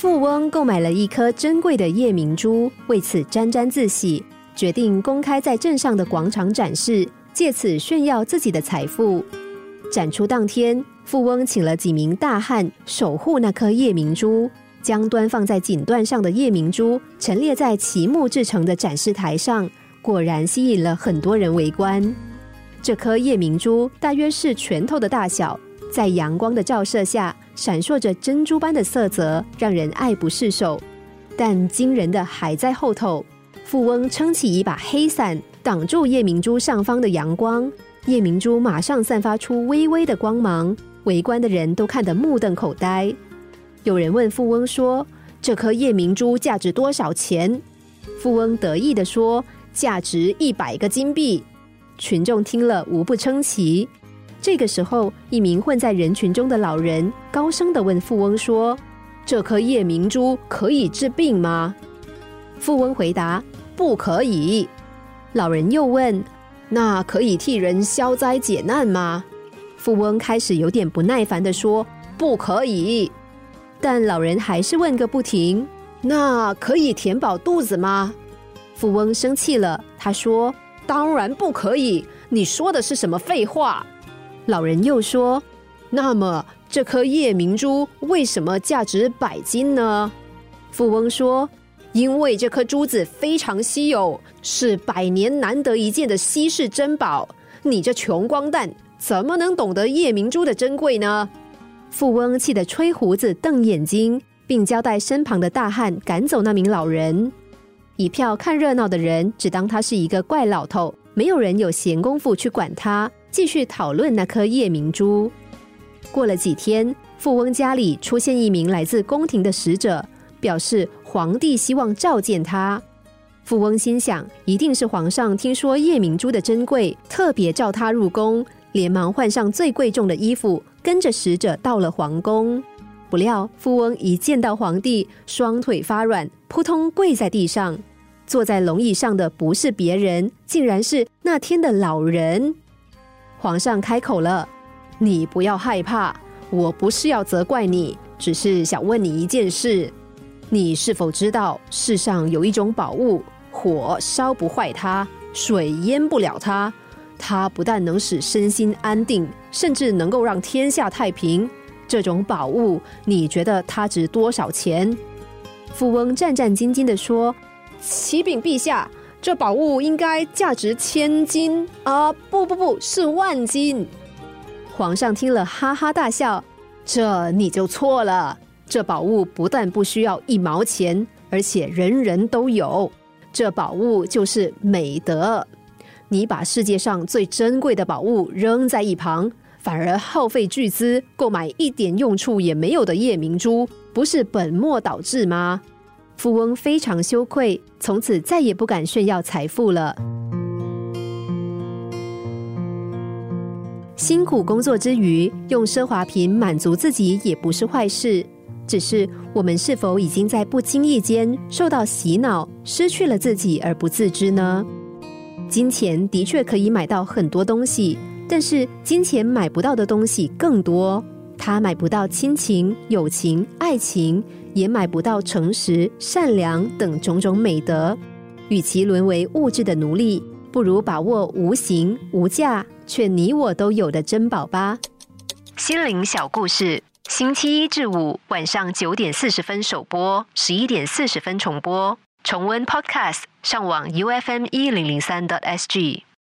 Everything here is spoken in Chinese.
富翁购买了一颗珍贵的夜明珠，为此沾沾自喜，决定公开在镇上的广场展示，借此炫耀自己的财富。展出当天，富翁请了几名大汉守护那颗夜明珠，将端放在锦缎上的夜明珠陈列在奇木制成的展示台上，果然吸引了很多人围观。这颗夜明珠大约是拳头的大小，在阳光的照射下，闪烁着珍珠般的色泽，让人爱不释手。但惊人的还在后头，富翁撑起一把黑伞，挡住夜明珠上方的阳光，夜明珠马上散发出微微的光芒，围观的人都看得目瞪口呆。有人问富翁说：“这颗夜明珠价值多少钱？”富翁得意地说：“价值一百个金币。”群众听了无不称奇。这个时候，一名混在人群中的老人高声的问富翁说：“这颗夜明珠可以治病吗？”富翁回答：“不可以。”老人又问：“那可以替人消灾解难吗？”富翁开始有点不耐烦的说：“不可以。”但老人还是问个不停：“那可以填饱肚子吗？”富翁生气了，他说。当然不可以！你说的是什么废话？老人又说：“那么这颗夜明珠为什么价值百金呢？”富翁说：“因为这颗珠子非常稀有，是百年难得一见的稀世珍宝。你这穷光蛋，怎么能懂得夜明珠的珍贵呢？”富翁气得吹胡子瞪眼睛，并交代身旁的大汉赶走那名老人。一票看热闹的人只当他是一个怪老头，没有人有闲工夫去管他，继续讨论那颗夜明珠。过了几天，富翁家里出现一名来自宫廷的使者，表示皇帝希望召见他。富翁心想，一定是皇上听说夜明珠的珍贵，特别召他入宫，连忙换上最贵重的衣服，跟着使者到了皇宫。不料，富翁一见到皇帝，双腿发软，扑通跪在地上。坐在龙椅上的不是别人，竟然是那天的老人。皇上开口了：“你不要害怕，我不是要责怪你，只是想问你一件事：你是否知道世上有一种宝物，火烧不坏它，水淹不了它，它不但能使身心安定，甚至能够让天下太平。这种宝物，你觉得它值多少钱？”富翁战战兢兢地说。启禀陛下，这宝物应该价值千金啊！不不不是万金。皇上听了哈哈大笑，这你就错了。这宝物不但不需要一毛钱，而且人人都有。这宝物就是美德。你把世界上最珍贵的宝物扔在一旁，反而耗费巨资购买一点用处也没有的夜明珠，不是本末倒置吗？富翁非常羞愧，从此再也不敢炫耀财富了。辛苦工作之余，用奢华品满足自己也不是坏事。只是我们是否已经在不经意间受到洗脑，失去了自己而不自知呢？金钱的确可以买到很多东西，但是金钱买不到的东西更多。他买不到亲情、友情、爱情。也买不到诚实、善良等种种美德。与其沦为物质的奴隶，不如把握无形无价却你我都有的珍宝吧。心灵小故事，星期一至五晚上九点四十分首播，十一点四十分重播。重温 Podcast，上网 U F M 一零零三 t S G。